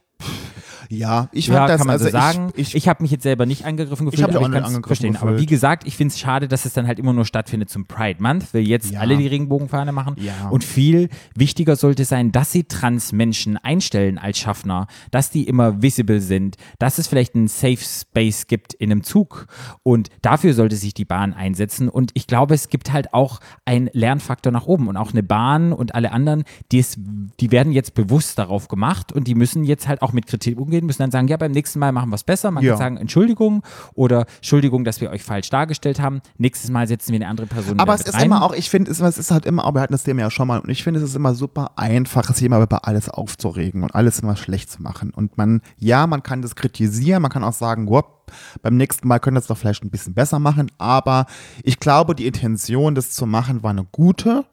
Ja, ich Ja, das, kann man also so sagen. ich, Ich, ich, habe mich jetzt selber nicht angegriffen gefühlt, mich aber auch ich nicht kann es angegriffen verstehen. Aber wie gefühlt. gesagt, ich finde es schade, dass es dann halt immer nur stattfindet zum Pride Month, weil jetzt Ja. alle die Regenbogenfahne machen. Ja. Und viel wichtiger sollte sein, dass sie Trans-Menschen einstellen als Schaffner, dass die immer visible sind, dass es vielleicht einen Safe Space gibt in einem Zug. Und dafür sollte sich die Bahn einsetzen. Und ich glaube, es gibt halt auch einen Lernfaktor nach oben. Und auch eine Bahn und alle anderen, die, es, die werden jetzt bewusst darauf gemacht und die müssen jetzt halt auch mit Kritik umgehen, müssen dann sagen, ja, beim nächsten Mal machen wir es besser. Man Ja. kann sagen, Entschuldigung oder Entschuldigung, dass wir euch falsch dargestellt haben. Nächstes Mal setzen wir eine andere Person aber es ist rein. immer auch, ich finde, es, ist halt immer, wir hatten das Thema ja schon mal, und ich finde, es ist immer super einfach, sich immer über alles aufzuregen und alles immer schlecht zu machen. Und man, ja, man kann das kritisieren, man kann auch sagen, whoop, beim nächsten Mal können wir es doch vielleicht ein bisschen besser machen, aber ich glaube, die Intention, das zu machen, war eine gute.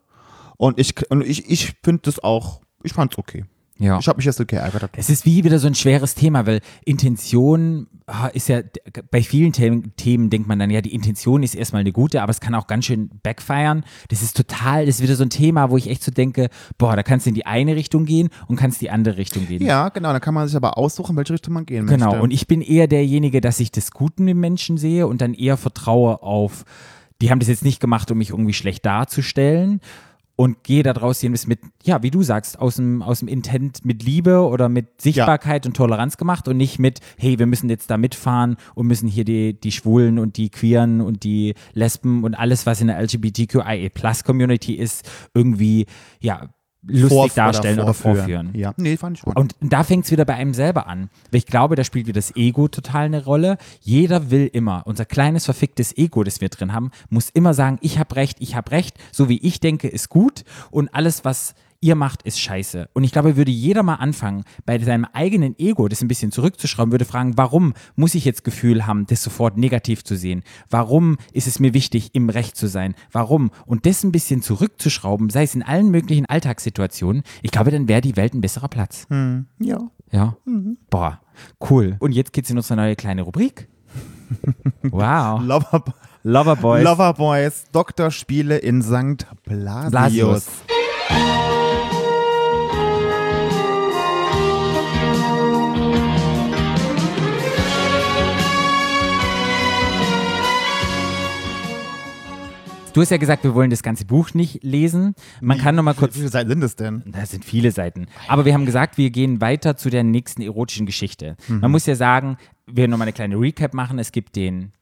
Und ich, und ich, ich finde das auch, ich fand es okay. Ja. Ich habe mich jetzt so geärgert. Es ist wie wieder so ein schweres Thema, weil Intention ist ja, bei vielen Themen, Themen denkt man dann, ja, die Intention ist erstmal eine gute, aber es kann auch ganz schön backfiren. Das ist total, das ist wieder so ein Thema, wo ich echt so denke, boah, da kannst du in die eine Richtung gehen und kannst die andere Richtung gehen. Ja, genau, dann kann man sich aber aussuchen, in welche Richtung man gehen möchte. Genau, und ich bin eher derjenige, dass ich das Gute im Menschen sehe und dann eher vertraue auf, die haben das jetzt nicht gemacht, um mich irgendwie schlecht darzustellen und gehe daraus jedenfalls mit, ja, wie du sagst, aus dem, aus dem Intent mit Liebe oder mit Sichtbarkeit und Toleranz gemacht und nicht mit, hey, wir müssen jetzt da mitfahren und müssen hier die, die Schwulen und die Queeren und die Lesben und alles, was in der LGBTQIA-Plus-Community ist, irgendwie, ja, lustig Vorf- darstellen oder vorführen. Ja, nee, fand ich gut. Und da fängt es wieder bei einem selber an. Weil ich glaube, da spielt wieder das Ego total eine Rolle. Jeder will immer, unser kleines verficktes Ego, das wir drin haben, muss immer sagen, ich habe recht, ich habe recht, so wie ich denke, ist gut und alles, was ihr macht, ist scheiße. Und ich glaube, würde jeder mal anfangen, bei seinem eigenen Ego das ein bisschen zurückzuschrauben, würde fragen, warum muss ich jetzt Gefühl haben, das sofort negativ zu sehen? Warum ist es mir wichtig, im Recht zu sein? Warum? Und das ein bisschen zurückzuschrauben, sei es in allen möglichen Alltagssituationen, ich glaube, dann wäre die Welt ein besserer Platz. ja. Ja. Boah, cool. Und jetzt geht's in unsere neue kleine Rubrik. Wow. Lover, Loverboys. Loverboys, Doktorspiele in St. Blasius. Blasius. Du hast ja gesagt, wir wollen das ganze Buch nicht lesen. Man kann noch mal kurz Wie viele Seiten sind es denn? Das sind viele Seiten. Aber wir haben gesagt, wir gehen weiter zu der nächsten erotischen Geschichte. Man muss ja sagen, wir werden nochmal eine kleine Recap machen. Es gibt den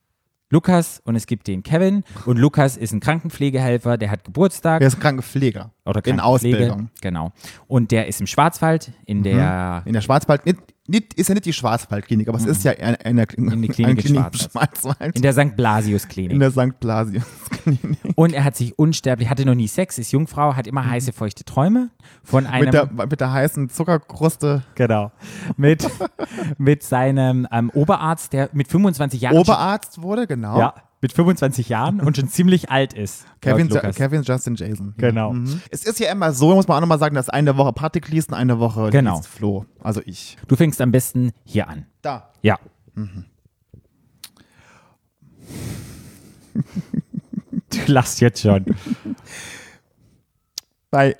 Lukas und es gibt den Kevin. Und Lukas ist ein Krankenpflegehelfer, der hat Geburtstag. Er ist Krankenpfleger. oder in Krankenpflege. Ausbildung. Genau. Und der ist im Schwarzwald in der In der Schwarzwald, nicht, ist ja nicht die Schwarzwaldklinik, aber es ist ja eine, eine, In Klinik eine in Klinik im Schwarzwald. In der St. Blasius Klinik. in der St. Blasius Klinik. und er hat sich unsterblich, hatte noch nie Sex, ist Jungfrau, hat immer heiße, feuchte Träume von einem Mit der, mit der heißen Zuckerkruste. Genau. Mit, mit seinem ähm, Oberarzt, der mit 25 Jahren. Oberarzt wurde, genau. Ja, mit 25 Jahren und schon ziemlich alt ist. Kevin, Lukas. Kevin Justin Jason. Genau. Mhm. Es ist ja immer so, muss man auch nochmal sagen, dass eine Woche Patrick liest und eine Woche Genau. liest Flo. Also ich. Du fängst am besten hier an. Da. Ja. Du lachst jetzt schon. Bei,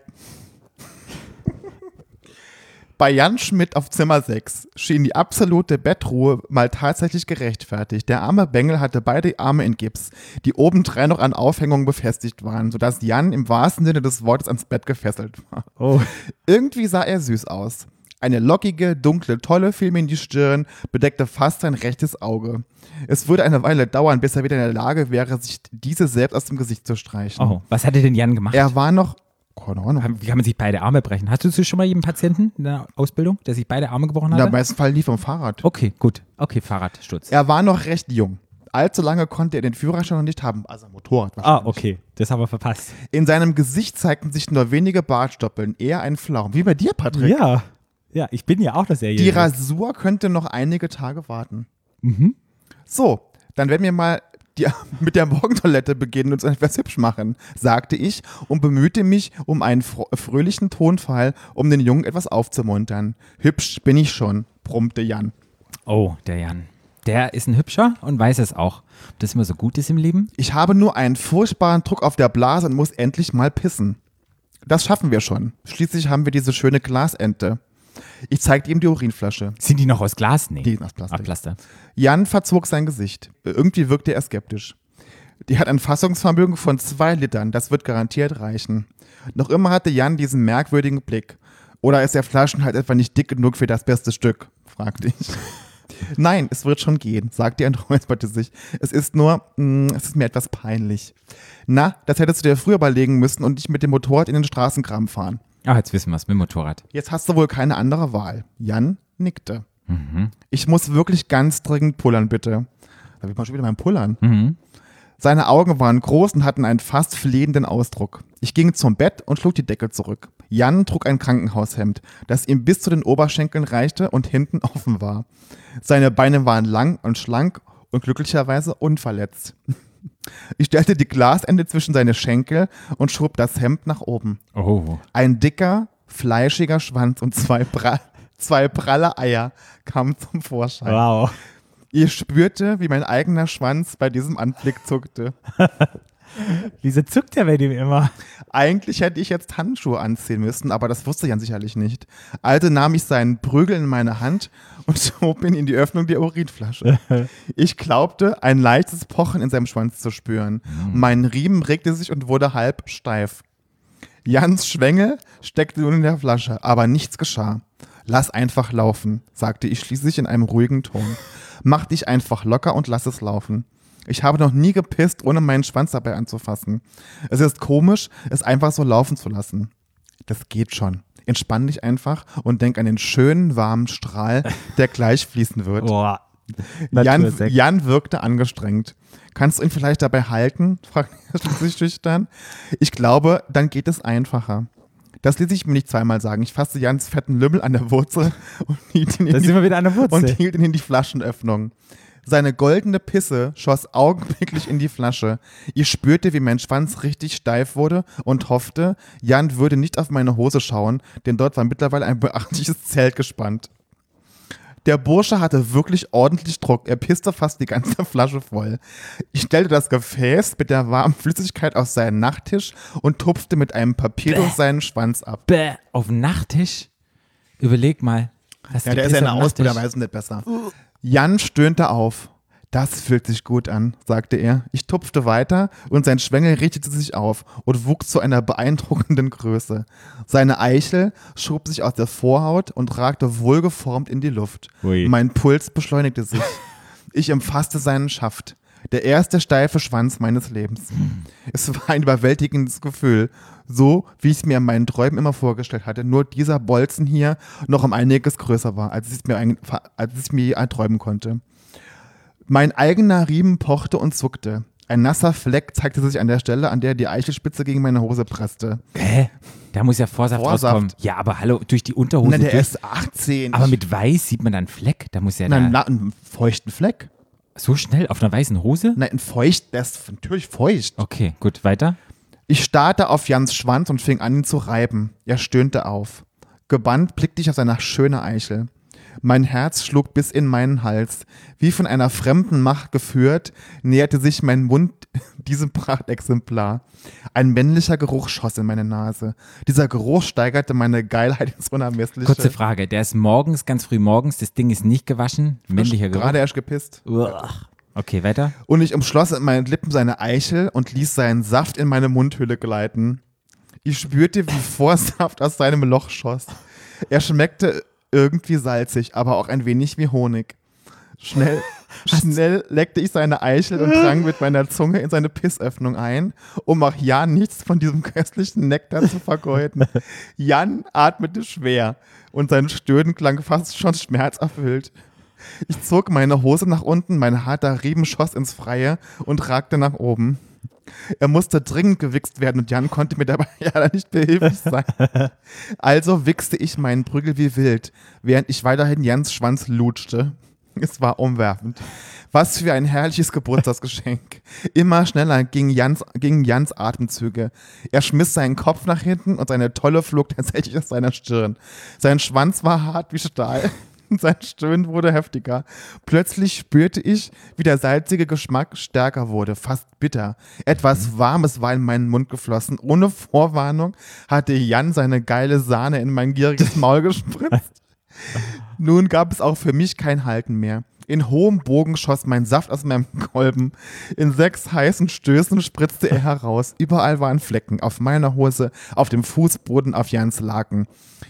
bei Jan Schmidt auf Zimmer 6 schien die absolute Bettruhe mal tatsächlich gerechtfertigt. Der arme Bengel hatte beide Arme in Gips, die obendrein noch an Aufhängungen befestigt waren, sodass Jan im wahrsten Sinne des Wortes ans Bett gefesselt war. Oh. Irgendwie sah er süß aus. Eine lockige, dunkle Tolle fiel mir in die Stirn, bedeckte fast sein rechtes Auge. Es würde eine Weile dauern, bis er wieder in der Lage wäre, sich diese selbst aus dem Gesicht zu streichen. Oh, was hatte denn Jan gemacht? Er war noch. Keine Ahnung. Wie kann man sich beide Arme brechen? Hattest du schon mal jeden Patienten in der Ausbildung, der sich beide Arme gebrochen In hatte? der meisten Fall lief vom Fahrrad. okay, gut. Okay, Fahrradsturz. Er war noch recht jung. Allzu lange konnte er den Führerschein noch nicht haben, also Motorrad Ah, okay. Das haben wir verpasst. In seinem Gesicht zeigten sich nur wenige Bartstoppeln, eher ein Flaum. Wie bei dir, Patrick. Ja. Ja, ich bin ja auch das Serie. Die Rasur könnte noch einige Tage warten. Mhm. So, dann werden wir mal die, mit der Morgentoilette beginnen und uns etwas hübsch machen, sagte ich und bemühte mich um einen fröhlichen Tonfall, um den Jungen etwas aufzumuntern. Hübsch bin ich schon, brummte Jan. Oh, der Jan. Der ist ein Hübscher und weiß es auch. Ob das immer so gut ist im Leben? Ich habe nur einen furchtbaren Druck auf der Blase und muss endlich mal pissen. Das schaffen wir schon. Schließlich haben wir diese schöne Glasente. Ich zeigte ihm die Urinflasche. Sind die noch aus Glas? Nee. Die ist aus Plastik. Ah, Plaster. Jan verzog sein Gesicht. Irgendwie wirkte er skeptisch. Die hat ein Fassungsvermögen von zwei Litern. Das wird garantiert reichen. Noch immer hatte Jan diesen merkwürdigen Blick. Oder ist der Flaschenhals etwa nicht dick genug für das beste Stück? fragte ich. Nein, es wird schon gehen, sagte er und räusperte sich. Es ist nur, mh, es ist mir etwas peinlich. Na, das hättest du dir früher überlegen müssen und nicht mit dem Motorrad in den Straßenkram fahren. Ah, jetzt wissen wir es mit dem Motorrad. Jetzt hast du wohl keine andere Wahl. Jan nickte. Ich muss wirklich ganz dringend pullern, bitte. Da wird man schon wieder beim Pullern. Mhm. Seine Augen waren groß und hatten einen fast flehenden Ausdruck. Ich ging zum Bett und schlug die Decke zurück. Jan trug ein Krankenhaushemd, das ihm bis zu den Oberschenkeln reichte und hinten offen war. Seine Beine waren lang und schlank und glücklicherweise unverletzt. Ich stellte die Glasende zwischen seine Schenkel und schob das Hemd nach oben. Oh. Ein dicker, fleischiger Schwanz und zwei, Bra zwei pralle Eier kamen zum Vorschein. Wow. Ich spürte, wie mein eigener Schwanz bei diesem Anblick zuckte. Wieso zuckt er bei dem immer? Eigentlich hätte ich jetzt Handschuhe anziehen müssen, aber das wusste Jan sicherlich nicht. Also nahm ich seinen Prügel in meine Hand und schob ihn in die Öffnung der Urinflasche. Ich glaubte, ein leichtes Pochen in seinem Schwanz zu spüren. Mein Riemen regte sich und wurde halb steif. Jans Schwengel steckte nun in der Flasche, aber nichts geschah. Lass einfach laufen, sagte ich schließlich in einem ruhigen Ton. Mach dich einfach locker und lass es laufen. Ich habe noch nie gepisst, ohne meinen Schwanz dabei anzufassen. Es ist komisch, es einfach so laufen zu lassen. Das geht schon. Entspann dich einfach und denk an den schönen, warmen Strahl, der gleich fließen wird. Boah. Jan. Jan wirkte angestrengt. Kannst du ihn vielleicht dabei halten? fragte er schließlich schüchtern. Ich glaube, dann geht es einfacher. Das ließ ich mir nicht zweimal sagen. Ich fasste Jans fetten Lümmel an der Wurzel und hielt ihn in die wieder an der und Wurzel. hielt ihn in die Flaschenöffnung. Seine goldene Pisse schoss augenblicklich in die Flasche. Ich spürte, wie mein Schwanz richtig steif wurde und hoffte, Jan würde nicht auf meine Hose schauen, denn dort war mittlerweile ein beachtliches Zelt gespannt. Der Bursche hatte wirklich ordentlich Druck. Er pisste fast die ganze Flasche voll. Ich stellte das Gefäß mit der warmen Flüssigkeit auf seinen Nachttisch und tupfte mit einem Papier durch seinen Schwanz ab. Bäh, auf dem Nachttisch? Überleg mal. Hast Ja, du der ist ja eine Ausbilder, weiß nicht besser. Jan stöhnte auf. Das fühlt sich gut an, sagte er. Ich tupfte weiter und sein Schwengel richtete sich auf und wuchs zu einer beeindruckenden Größe. Seine Eichel schob sich aus der Vorhaut und ragte wohlgeformt in die Luft. Ui. Mein Puls beschleunigte sich. Ich umfasste seinen Schaft. Der erste steife Schwanz meines Lebens. Es war ein überwältigendes Gefühl. So, wie ich es mir in meinen Träumen immer vorgestellt hatte. Nur dieser Bolzen hier noch um einiges größer war, als ich es mir, ein- als ich mir erträumen konnte. Mein eigener Riemen pochte und zuckte. Ein nasser Fleck zeigte sich an der Stelle, an der die Eichelspitze gegen meine Hose presste. Hä? Da muss ja Vorsaft, Vorsaft. rauskommen. Ja, aber hallo, durch die Unterhose. Na, der durch, ist 18. aber mit weiß sieht man dann einen Fleck. Da muss ja Na, da, einen feuchten Fleck. so schnell auf einer weißen Hose? Nein, ein feucht, der ist natürlich feucht. Okay, gut, weiter. Ich starrte auf Jans Schwanz und fing an, ihn zu reiben. Er stöhnte auf. Gebannt blickte ich auf seine schöne Eichel. Mein Herz schlug bis in meinen Hals. Wie von einer fremden Macht geführt, näherte sich mein Mund diesem Prachtexemplar. Ein männlicher Geruch schoss in meine Nase. Dieser Geruch steigerte meine Geilheit ins Unermessliche. Kurze Frage. Der ist morgens, ganz früh morgens. Das Ding ist nicht gewaschen. Männlicher Geruch. Gerade erst gepisst. Uah. Okay, weiter. Und ich umschloss mit meinen Lippen seine Eichel und ließ seinen Saft in meine Mundhülle gleiten. Ich spürte, wie Vorsaft aus seinem Loch schoss. Er schmeckte irgendwie salzig, aber auch ein wenig wie Honig. Schnell, schnell leckte ich seine Eichel und drang mit meiner Zunge in seine Pissöffnung ein, um auch Jan nichts von diesem köstlichen Nektar zu vergeuden. Jan atmete schwer und sein Stöhnen klang fast schon schmerzerfüllt. Ich zog meine Hose nach unten, mein harter Riemen schoss ins Freie und ragte nach oben. Er musste dringend gewichst werden und Jan konnte mir dabei ja nicht behilflich sein. Also wichste ich meinen Prügel wie wild, während ich weiterhin Jans Schwanz lutschte. Es war umwerfend. Was für ein herrliches Geburtstagsgeschenk. Immer schneller gingen Jans, gingen Jans Atemzüge. Er schmiss seinen Kopf nach hinten und seine Tolle flog tatsächlich aus seiner Stirn. Sein Schwanz war hart wie Stahl. Sein Stöhnen wurde heftiger. Plötzlich spürte ich, wie der salzige Geschmack stärker wurde, fast bitter. Etwas Warmes war in meinen Mund geflossen. Ohne Vorwarnung hatte Jan seine geile Sahne in mein gieriges Maul gespritzt. Nun gab es auch für mich kein Halten mehr. In hohem Bogen schoss mein Saft aus meinem Kolben. In sechs heißen Stößen spritzte er heraus. Überall waren Flecken. Auf meiner Hose, auf dem Fußboden, auf Jans Laken.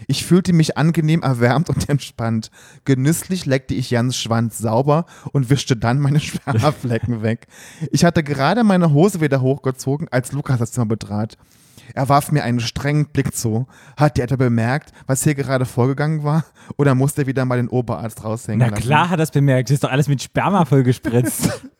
Ich fühlte mich angenehm erwärmt und entspannt. Genüsslich leckte ich Jans Schwanz sauber und wischte dann meine Spermaflecken weg. Ich hatte gerade meine Hose wieder hochgezogen, als Lukas das Zimmer betrat. Er warf mir einen strengen Blick zu. Hat die etwa bemerkt, was hier gerade vorgegangen war? Oder musste er wieder mal den Oberarzt raushängen Na lassen? klar hat er es bemerkt. Ist doch alles mit Sperma vollgespritzt.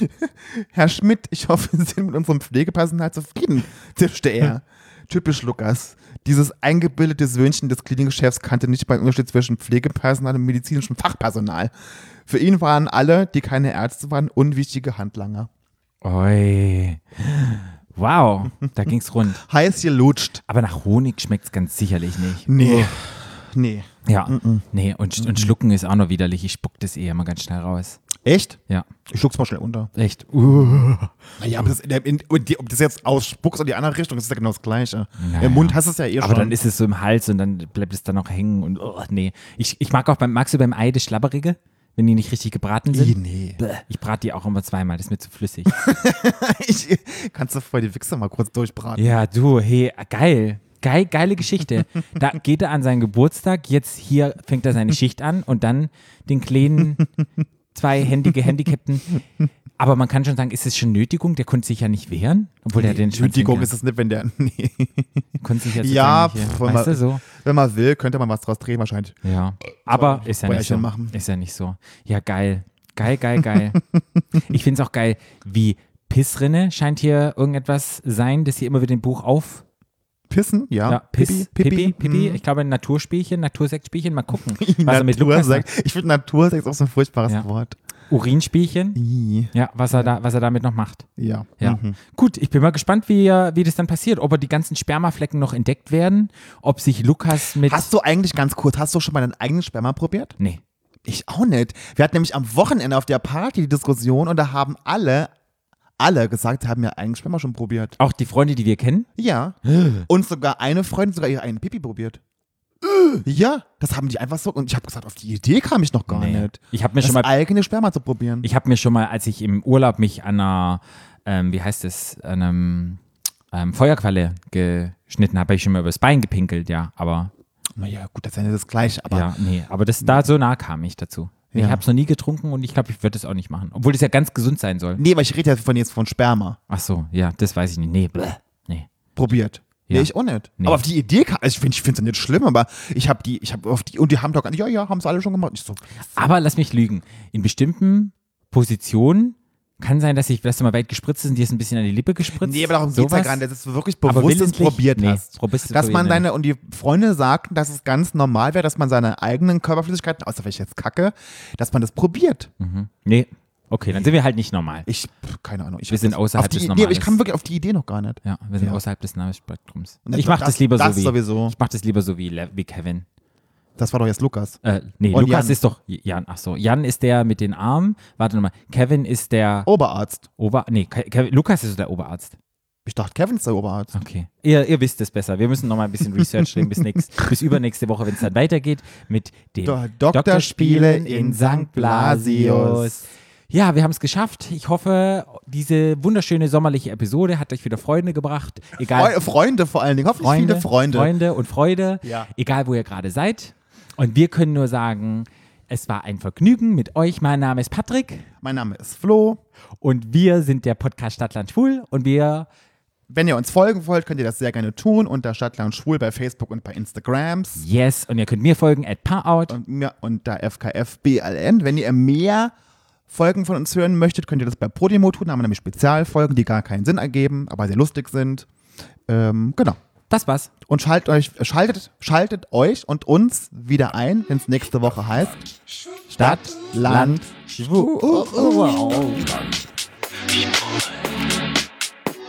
Herr Schmidt, ich hoffe, Sie sind mit unserem Pflegepersonal zufrieden, zischte er. Typisch Lukas. Dieses eingebildete Söhnchen des Klinikchefs kannte nicht mal den Unterschied zwischen Pflegepersonal und medizinischem Fachpersonal. Für ihn waren alle, die keine Ärzte waren, unwichtige Handlanger. Oi. Wow, da ging's rund. Heiß gelutscht. Aber nach Honig schmeckt's ganz sicherlich nicht. Nee. Nee. Ja, nee, und, und schlucken ist auch noch widerlich. Ich spuck das eh immer ganz schnell raus. Echt? Ja, Ich schluck's mal schnell unter. echt. Uh. Naja, aber das, in, der- in, und die, ob das jetzt ausspuckst in die andere Richtung, ist ja genau das Gleiche. Naja. Im Mund hast du es ja eh Aber schon. dann ist es so im Hals und dann bleibt es dann noch hängen und oh, nee. Ich, ich mag auch beim, magst du beim Ei das Schlabberige? Wenn die nicht richtig gebraten sind? nee. Bäh, Ich brate die auch immer zweimal, das ist mir zu flüssig. ich, kannst du vorher die Wichse mal kurz durchbraten? ja, du, hey, geil. Geil, geile Geschichte. Da geht er an seinen Geburtstag, jetzt hier fängt er seine Schicht an und dann den kleinen zweihändige Handicapten. Aber man kann schon sagen, ist es schon Nötigung? Der konnte sich ja nicht wehren, obwohl der den Schwanz Nötigung ist es nicht, wenn der. Nee. Konnte sich Ja, sozusagen pf, nicht, wenn weißt man- du so? Wenn man will, könnte man was draus drehen, wahrscheinlich. Ja, aber ist ja nicht so. Machen. Ist ja nicht so. Ja, geil. Geil, geil, geil. ich finde es auch geil, wie Pissrinne scheint hier irgendetwas sein, das hier immer wieder im Buch auf. Pissen? Ja. Ja, Piss, Pipi, Pipi. hm. Ich glaube, ein Naturspielchen, Natursektspielchen. Mal gucken. was er Natursex. Ich finde Natursex auch so ein furchtbares Ja. Wort. Urinspielchen. Ih, Ja, was er, da, was er damit noch macht. Ja. Ja. Mhm. Gut, ich bin mal gespannt, wie, er- wie das dann passiert. Ob er die ganzen Spermaflecken noch entdeckt werden. Ob sich Lukas mit. Hast du eigentlich ganz kurz, hast du schon mal deinen eigenen Sperma probiert? nee. Ich auch nicht. Wir hatten nämlich am Wochenende auf der Party die Diskussion und da haben alle, alle gesagt, sie haben ja eigenen Sperma schon probiert. Auch die Freunde, die wir kennen. Ja. Und sogar eine Freundin sogar ihre eigene Pipi probiert. Ja, das haben die einfach so. Und ich habe gesagt, auf die Idee kam ich noch gar Nee. nicht. Ich habe mir Das schon mal eigene Sperma zu probieren. Ich habe mir schon mal, als ich im Urlaub mich an einer, ähm, wie heißt es, an einem ähm, Feuerqualle geschnitten habe, habe ich schon mal übers Bein gepinkelt, ja. Aber naja, gut, das ist ja nicht das Gleiche, aber ja, nee, aber das da so nah kam ich dazu. Ich Ja. habe es noch nie getrunken und ich glaube, ich würde es auch nicht machen. Obwohl das ja ganz gesund sein soll. Nee, weil ich rede ja von jetzt von Sperma. Ach so, ja, das weiß ich nicht. Nee, bleh, nee. Probiert. Ja. Nee, ich auch nicht. Nee. Aber auf die Idee kam, also ich finde es ja nicht schlimm, aber ich habe die, ich habe auf die, und die haben doch, ja, ja, haben es alle schon gemacht. Ich so, Aber lass mich lügen. In bestimmten Positionen kann sein, dass ich, dass du mal weit gespritzt ist und dir ist ein bisschen an die Lippe gespritzt. nee, aber darum geht es ja gar nicht, dass du wirklich bewusst es probiert Nee, hast. probierst du Dass man deine, und die Freunde sagten, dass es ganz normal wäre, dass man seine eigenen Körperflüssigkeiten, außer wenn ich jetzt kacke, dass man das probiert. Mhm. Nee, okay, dann sind wir halt nicht normal. Ich, pff, keine Ahnung. Ich Wir sind außerhalb die des Idee, aber ich kam wirklich auf die Idee noch gar nicht. Ja, wir sind Ja. außerhalb des Namensspektrums. Und Ich mache das, lieber das so wie sowieso. ich mache das lieber so wie, Le- wie Kevin. Das war doch jetzt Lukas. Äh, nee, Und Lukas Jan. ist doch Jan. Ach so, Jan ist der mit den Armen. Warte nochmal. Kevin ist der Oberarzt. Ober. Nee, Ke Kevin, Lukas ist der Oberarzt. Ich dachte, Kevin ist der Oberarzt. Okay. Ihr, ihr wisst es besser. Wir müssen nochmal ein bisschen Research drehen bis, nächst, bis übernächste Woche, wenn es dann weitergeht mit dem Do- Doktorspiele in St. Blasius. Ja, wir haben es geschafft. Ich hoffe, diese wunderschöne sommerliche Episode hat euch wieder Freunde gebracht. Egal. Freu Freunde vor allen Dingen. Hoffentlich viele Freunde. Freunde und Freude. Ja. Egal, wo ihr gerade seid. Und wir können nur sagen, es war ein Vergnügen mit euch. Mein Name ist Patrick Mein Name ist Flo. und wir sind der Podcast Stadtland Schwul und wir Wenn ihr uns folgen wollt, könnt ihr das sehr gerne tun unter Stadtland Schwul bei Facebook und bei Instagrams. yes und ihr könnt mir folgen at Parout. und mir unter FKFBLN. Wenn ihr mehr Folgen von uns hören möchtet, könnt ihr das bei Podimo tun. Da haben wir nämlich Spezialfolgen, die gar keinen Sinn ergeben, aber sehr lustig sind. Ähm, genau. Das war's. Und schaltet euch, schaltet, schaltet euch und uns wieder ein, wenn es nächste Woche heißt Stadt, Land, Schwul.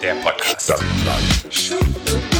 Der Podcast. Stadtland.